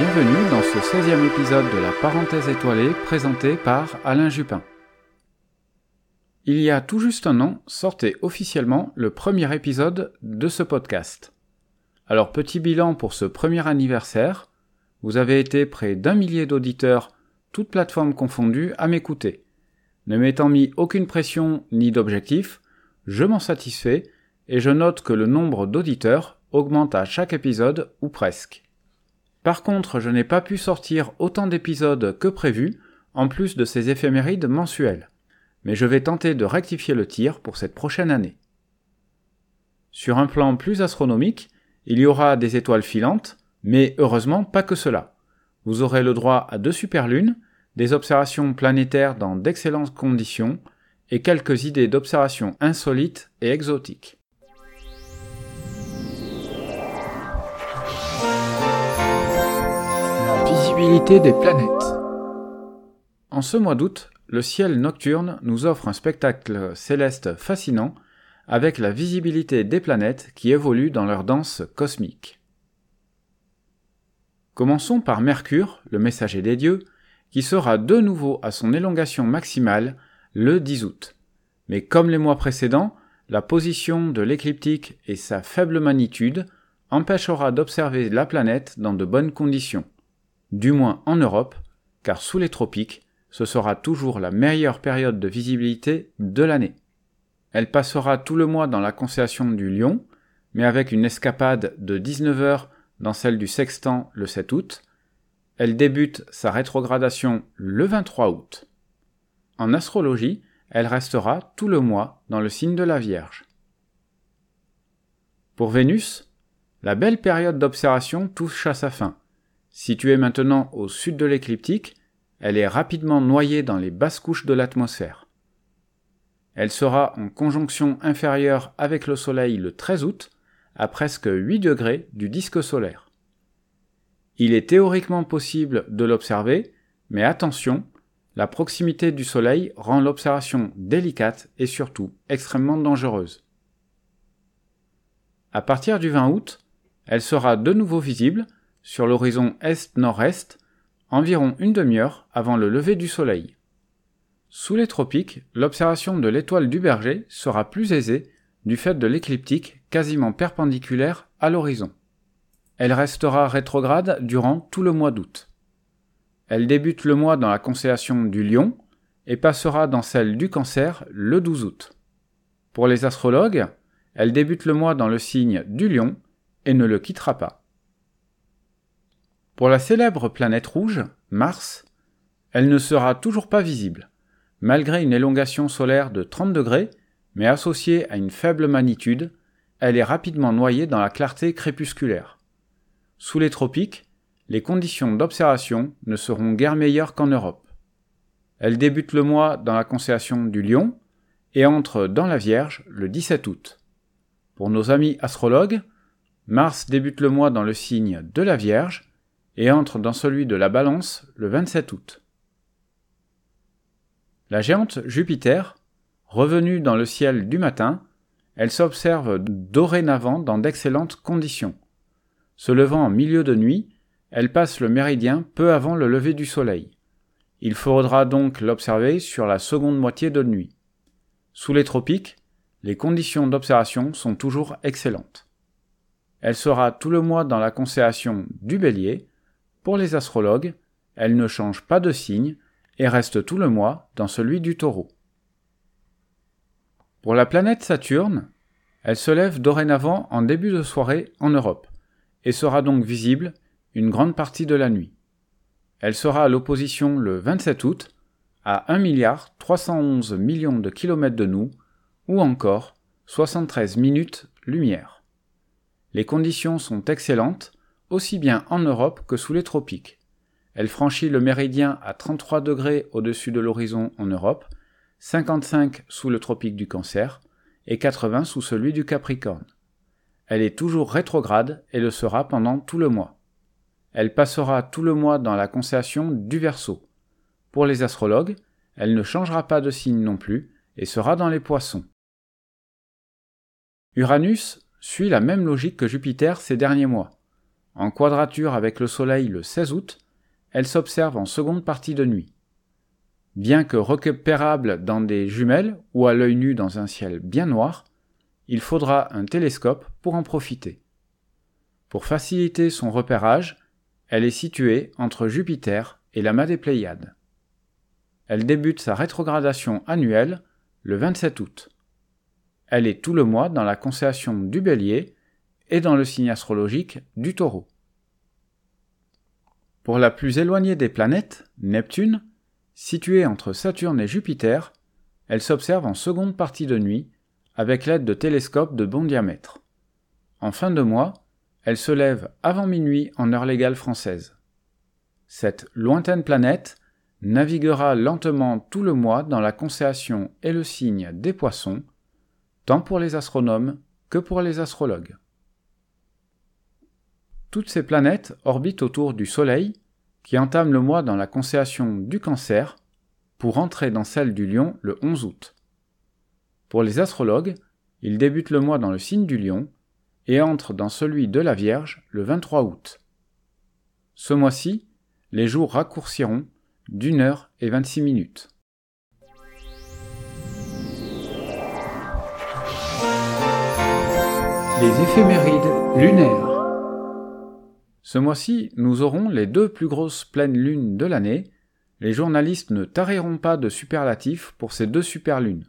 bienvenue dans ce 16e épisode de la parenthèse étoilée présenté par Alain Jupin. Il y a tout juste un an sortait officiellement le premier épisode de ce podcast. Alors petit bilan pour ce premier anniversaire, vous avez été près d'un millier d'auditeurs, toutes plateformes confondues, à m'écouter. Ne m'étant mis aucune pression ni d'objectif, je m'en satisfais et je note que le nombre d'auditeurs augmente à chaque épisode ou presque. Par contre, je n'ai pas pu sortir autant d'épisodes que prévu, en plus de ces éphémérides mensuelles. Mais je vais tenter de rectifier le tir pour cette prochaine année. Sur un plan plus astronomique, il y aura des étoiles filantes, mais heureusement pas que cela. Vous aurez le droit à deux superlunes, des observations planétaires dans d'excellentes conditions, et quelques idées d'observations insolites et exotiques. Des planètes. En ce mois d'août, le ciel nocturne nous offre un spectacle céleste fascinant avec la visibilité des planètes qui évoluent dans leur danse cosmique. Commençons par Mercure, le messager des dieux, qui sera de nouveau à son élongation maximale le 10 août. Mais comme les mois précédents, la position de l'écliptique et sa faible magnitude empêchera d'observer la planète dans de bonnes conditions du moins en Europe, car sous les tropiques, ce sera toujours la meilleure période de visibilité de l'année. Elle passera tout le mois dans la constellation du Lion, mais avec une escapade de 19 heures dans celle du Sextant le 7 août. Elle débute sa rétrogradation le 23 août. En astrologie, elle restera tout le mois dans le signe de la Vierge. Pour Vénus, la belle période d'observation touche à sa fin. Située maintenant au sud de l'écliptique, elle est rapidement noyée dans les basses couches de l'atmosphère. Elle sera en conjonction inférieure avec le Soleil le 13 août, à presque 8 degrés du disque solaire. Il est théoriquement possible de l'observer, mais attention, la proximité du Soleil rend l'observation délicate et surtout extrêmement dangereuse. À partir du 20 août, elle sera de nouveau visible sur l'horizon est-nord-est, environ une demi-heure avant le lever du soleil. Sous les tropiques, l'observation de l'étoile du berger sera plus aisée du fait de l'écliptique quasiment perpendiculaire à l'horizon. Elle restera rétrograde durant tout le mois d'août. Elle débute le mois dans la constellation du Lion et passera dans celle du Cancer le 12 août. Pour les astrologues, elle débute le mois dans le signe du Lion et ne le quittera pas. Pour la célèbre planète rouge, Mars, elle ne sera toujours pas visible, malgré une élongation solaire de 30 degrés, mais associée à une faible magnitude, elle est rapidement noyée dans la clarté crépusculaire. Sous les tropiques, les conditions d'observation ne seront guère meilleures qu'en Europe. Elle débute le mois dans la constellation du Lion et entre dans la Vierge le 17 août. Pour nos amis astrologues, Mars débute le mois dans le signe de la Vierge et entre dans celui de la Balance le 27 août. La géante Jupiter, revenue dans le ciel du matin, elle s'observe dorénavant dans d'excellentes conditions. Se levant en milieu de nuit, elle passe le méridien peu avant le lever du soleil. Il faudra donc l'observer sur la seconde moitié de nuit. Sous les tropiques, les conditions d'observation sont toujours excellentes. Elle sera tout le mois dans la constellation du Bélier, pour les astrologues, elle ne change pas de signe et reste tout le mois dans celui du taureau. Pour la planète Saturne, elle se lève dorénavant en début de soirée en Europe et sera donc visible une grande partie de la nuit. Elle sera à l'opposition le 27 août à 1 milliard 311 millions de kilomètres de nous ou encore 73 minutes lumière. Les conditions sont excellentes aussi bien en Europe que sous les tropiques. Elle franchit le méridien à 33 degrés au-dessus de l'horizon en Europe, 55 sous le tropique du Cancer et 80 sous celui du Capricorne. Elle est toujours rétrograde et le sera pendant tout le mois. Elle passera tout le mois dans la constellation du Verseau. Pour les astrologues, elle ne changera pas de signe non plus et sera dans les poissons. Uranus suit la même logique que Jupiter ces derniers mois. En quadrature avec le Soleil le 16 août, elle s'observe en seconde partie de nuit. Bien que repérable dans des jumelles ou à l'œil nu dans un ciel bien noir, il faudra un télescope pour en profiter. Pour faciliter son repérage, elle est située entre Jupiter et la des Pléiades. Elle débute sa rétrogradation annuelle le 27 août. Elle est tout le mois dans la constellation du Bélier et dans le signe astrologique du Taureau. Pour la plus éloignée des planètes, Neptune, située entre Saturne et Jupiter, elle s'observe en seconde partie de nuit avec l'aide de télescopes de bon diamètre. En fin de mois, elle se lève avant minuit en heure légale française. Cette lointaine planète naviguera lentement tout le mois dans la constellation et le signe des poissons, tant pour les astronomes que pour les astrologues. Toutes ces planètes orbitent autour du Soleil, qui entame le mois dans la constellation du Cancer, pour entrer dans celle du Lion le 11 août. Pour les astrologues, ils débutent le mois dans le signe du Lion et entrent dans celui de la Vierge le 23 août. Ce mois-ci, les jours raccourciront d'une heure et 26 minutes. Les éphémérides lunaires. Ce mois-ci, nous aurons les deux plus grosses pleines lunes de l'année. Les journalistes ne tariront pas de superlatifs pour ces deux superlunes.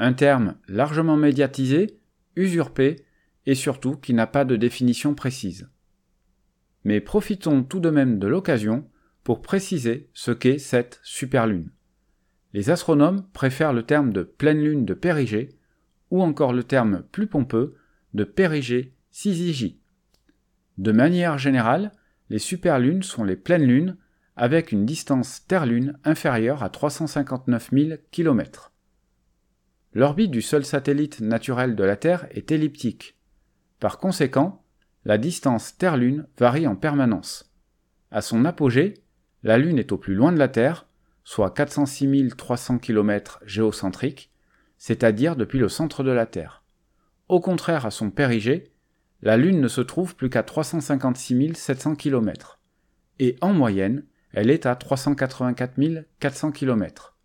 Un terme largement médiatisé, usurpé, et surtout qui n'a pas de définition précise. Mais profitons tout de même de l'occasion pour préciser ce qu'est cette superlune. Les astronomes préfèrent le terme de pleine lune de Périgée, ou encore le terme plus pompeux de Périgée Syzygie. De manière générale, les superlunes sont les pleines lunes avec une distance Terre-Lune inférieure à 359 000 km. L'orbite du seul satellite naturel de la Terre est elliptique. Par conséquent, la distance Terre-Lune varie en permanence. À son apogée, la Lune est au plus loin de la Terre, soit 406 300 km géocentriques, c'est-à-dire depuis le centre de la Terre. Au contraire à son périgée, la Lune ne se trouve plus qu'à 356 700 km, et en moyenne, elle est à 384 400 km.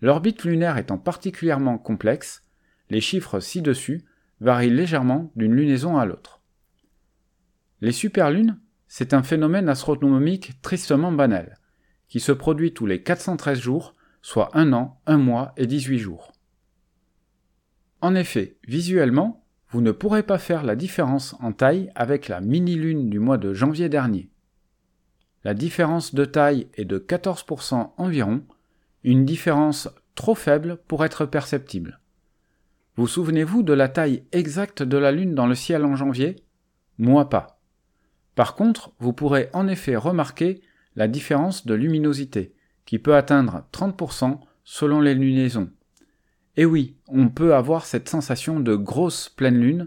L'orbite lunaire étant particulièrement complexe, les chiffres ci-dessus varient légèrement d'une lunaison à l'autre. Les superlunes, c'est un phénomène astronomique tristement banal, qui se produit tous les 413 jours, soit un an, un mois et 18 jours. En effet, visuellement, vous ne pourrez pas faire la différence en taille avec la mini-lune du mois de janvier dernier. La différence de taille est de 14% environ, une différence trop faible pour être perceptible. Vous souvenez-vous de la taille exacte de la Lune dans le ciel en janvier? Moi pas. Par contre, vous pourrez en effet remarquer la différence de luminosité, qui peut atteindre 30% selon les lunaisons. Et oui, on peut avoir cette sensation de grosse pleine lune,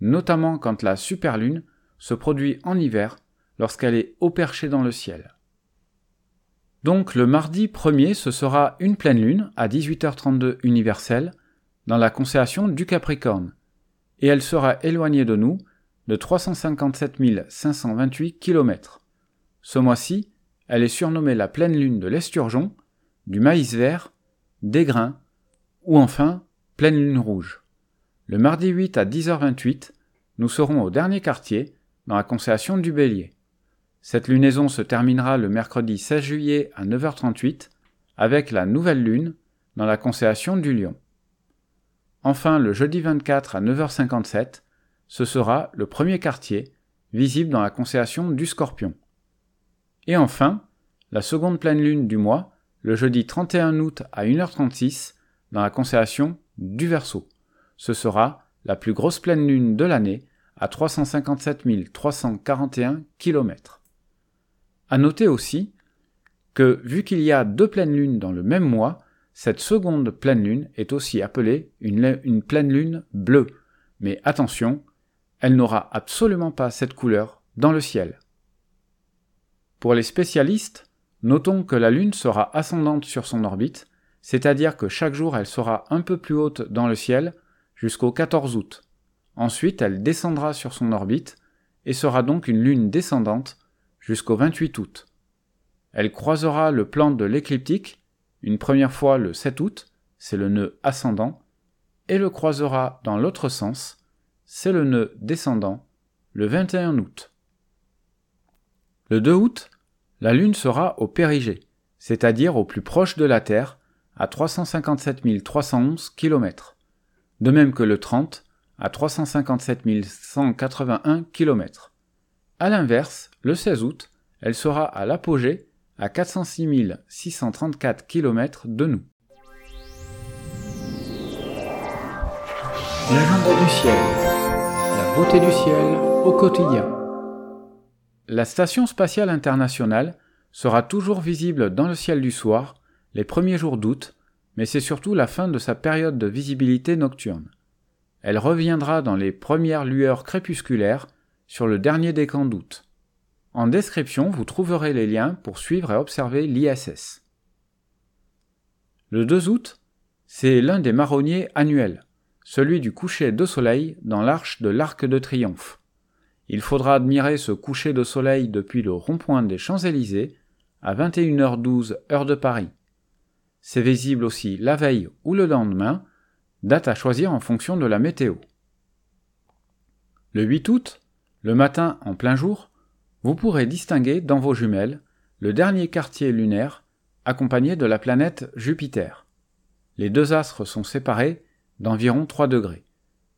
notamment quand la superlune se produit en hiver lorsqu'elle est au perché dans le ciel. Donc le mardi 1er, ce sera une pleine lune à 18h32 universelle dans la constellation du Capricorne, et elle sera éloignée de nous de 357 528 km. Ce mois-ci, elle est surnommée la pleine lune de l'esturgeon, du maïs vert, des grains ou enfin, pleine lune rouge. Le mardi 8 à 10h28, nous serons au dernier quartier, dans la constellation du Bélier. Cette lunaison se terminera le mercredi 16 juillet à 9h38 avec la nouvelle lune dans la constellation du Lion. Enfin, le jeudi 24 à 9h57, ce sera le premier quartier, visible dans la constellation du Scorpion. Et enfin, la seconde pleine lune du mois, le jeudi 31 août à 1h36, dans la constellation du Verseau. Ce sera la plus grosse pleine lune de l'année à 357 341 km. À noter aussi que vu qu'il y a deux pleines lunes dans le même mois, cette seconde pleine lune est aussi appelée une, une pleine lune bleue. Mais attention, elle n'aura absolument pas cette couleur dans le ciel. Pour les spécialistes, notons que la Lune sera ascendante sur son orbite, c'est-à-dire que chaque jour elle sera un peu plus haute dans le ciel jusqu'au 14 août. Ensuite elle descendra sur son orbite et sera donc une lune descendante jusqu'au 28 août. Elle croisera le plan de l'écliptique, une première fois le 7 août, c'est le nœud ascendant, et le croisera dans l'autre sens, c'est le nœud descendant, le 21 août. Le 2 août, la Lune sera au périgée, c'est-à-dire au plus proche de la Terre, à 357 311 km, de même que le 30 à 357 181 km. A l'inverse, le 16 août, elle sera à l'apogée à 406 634 km de nous. Du ciel. La beauté du ciel au quotidien. La Station spatiale internationale sera toujours visible dans le ciel du soir les premiers jours d'août, mais c'est surtout la fin de sa période de visibilité nocturne. Elle reviendra dans les premières lueurs crépusculaires sur le dernier décan d'août. En description, vous trouverez les liens pour suivre et observer l'ISS. Le 2 août, c'est l'un des marronniers annuels, celui du coucher de soleil dans l'arche de l'Arc de Triomphe. Il faudra admirer ce coucher de soleil depuis le rond-point des Champs-Élysées à 21h12 heure de Paris. C'est visible aussi la veille ou le lendemain, date à choisir en fonction de la météo. Le 8 août, le matin en plein jour, vous pourrez distinguer dans vos jumelles le dernier quartier lunaire accompagné de la planète Jupiter. Les deux astres sont séparés d'environ 3 degrés.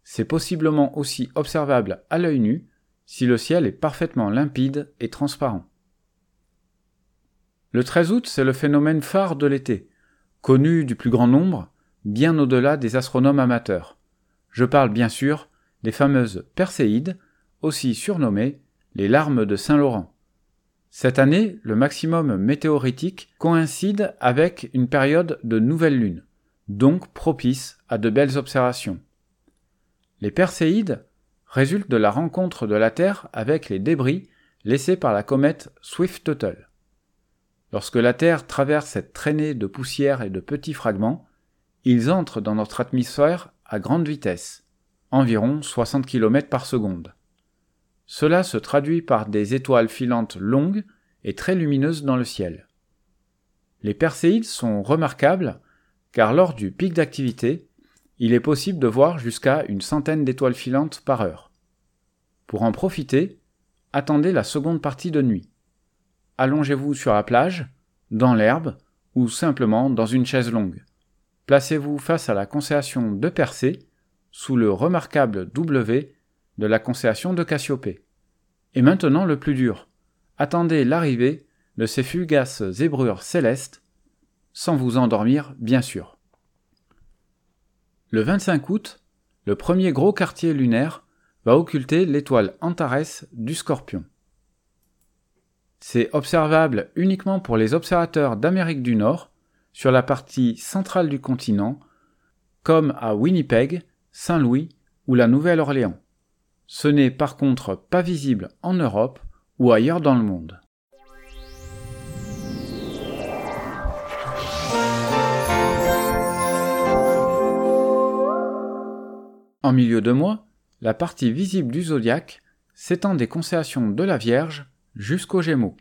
C'est possiblement aussi observable à l'œil nu si le ciel est parfaitement limpide et transparent. Le 13 août, c'est le phénomène phare de l'été, connu du plus grand nombre bien au-delà des astronomes amateurs. Je parle bien sûr des fameuses Perséides, aussi surnommées les larmes de Saint-Laurent. Cette année, le maximum météoritique coïncide avec une période de nouvelle lune, donc propice à de belles observations. Les Perséides résultent de la rencontre de la Terre avec les débris laissés par la comète Swift-Tuttle. Lorsque la Terre traverse cette traînée de poussière et de petits fragments, ils entrent dans notre atmosphère à grande vitesse, environ 60 km par seconde. Cela se traduit par des étoiles filantes longues et très lumineuses dans le ciel. Les perséides sont remarquables car lors du pic d'activité, il est possible de voir jusqu'à une centaine d'étoiles filantes par heure. Pour en profiter, attendez la seconde partie de nuit. Allongez-vous sur la plage, dans l'herbe ou simplement dans une chaise longue. Placez-vous face à la constellation de Persée, sous le remarquable W de la constellation de Cassiopée. Et maintenant le plus dur. Attendez l'arrivée de ces fugaces zébrures célestes, sans vous endormir, bien sûr. Le 25 août, le premier gros quartier lunaire va occulter l'étoile Antares du Scorpion. C'est observable uniquement pour les observateurs d'Amérique du Nord, sur la partie centrale du continent, comme à Winnipeg, Saint-Louis ou la Nouvelle-Orléans. Ce n'est par contre pas visible en Europe ou ailleurs dans le monde. En milieu de mois, la partie visible du zodiaque s'étend des constellations de la Vierge jusqu'aux Gémeaux.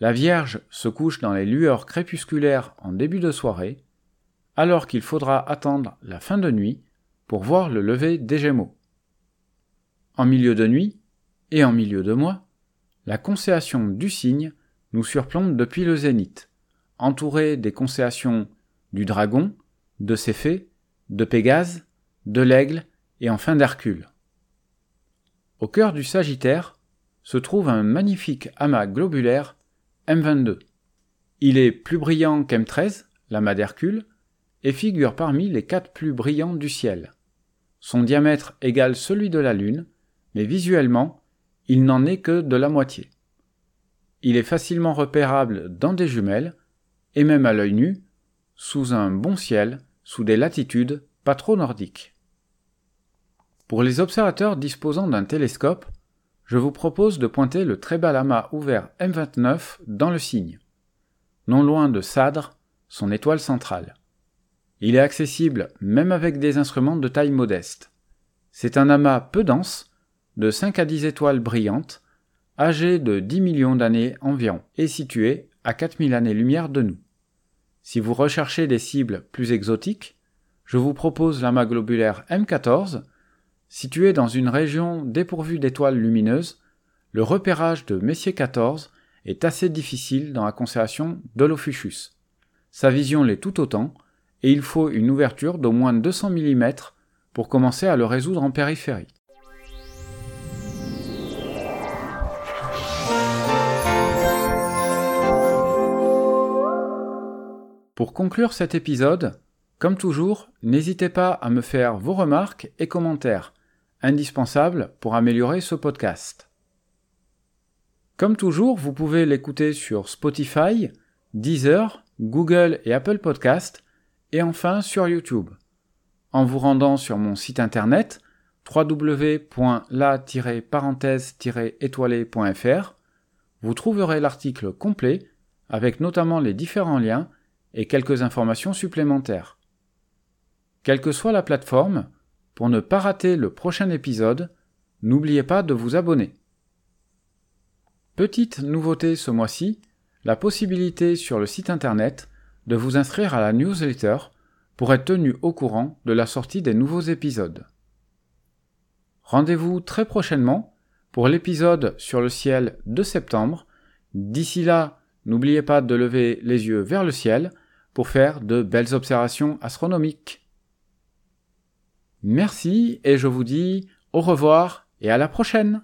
La Vierge se couche dans les lueurs crépusculaires en début de soirée, alors qu'il faudra attendre la fin de nuit pour voir le lever des Gémeaux. En milieu de nuit, et en milieu de mois, la constellation du cygne nous surplombe depuis le zénith, entourée des constellations du Dragon, de Céphée, de Pégase, de l'Aigle et enfin d'Hercule. Au cœur du Sagittaire se trouve un magnifique amas globulaire M22. Il est plus brillant qu'M13, l'amas d'Hercule, et figure parmi les quatre plus brillants du ciel. Son diamètre égale celui de la Lune, mais visuellement, il n'en est que de la moitié. Il est facilement repérable dans des jumelles, et même à l'œil nu, sous un bon ciel, sous des latitudes pas trop nordiques. Pour les observateurs disposant d'un télescope, je vous propose de pointer le très bas amas ouvert M29 dans le cygne, non loin de Sadre, son étoile centrale. Il est accessible même avec des instruments de taille modeste. C'est un amas peu dense, de 5 à 10 étoiles brillantes, âgées de 10 millions d'années environ, et situées à 4000 années-lumière de nous. Si vous recherchez des cibles plus exotiques, je vous propose l'amas globulaire M14, situé dans une région dépourvue d'étoiles lumineuses. Le repérage de Messier 14 est assez difficile dans la constellation d'Holofuchus. Sa vision l'est tout autant, et il faut une ouverture d'au moins 200 mm pour commencer à le résoudre en périphérie. Pour conclure cet épisode, comme toujours, n'hésitez pas à me faire vos remarques et commentaires, indispensables pour améliorer ce podcast. Comme toujours, vous pouvez l'écouter sur Spotify, Deezer, Google et Apple Podcast, et enfin sur YouTube. En vous rendant sur mon site internet www.la-parenthèse-étoilé.fr, vous trouverez l'article complet avec notamment les différents liens et quelques informations supplémentaires. Quelle que soit la plateforme, pour ne pas rater le prochain épisode, n'oubliez pas de vous abonner. Petite nouveauté ce mois-ci, la possibilité sur le site internet de vous inscrire à la newsletter pour être tenu au courant de la sortie des nouveaux épisodes. Rendez-vous très prochainement pour l'épisode sur le ciel de septembre. D'ici là, n'oubliez pas de lever les yeux vers le ciel pour faire de belles observations astronomiques. Merci et je vous dis au revoir et à la prochaine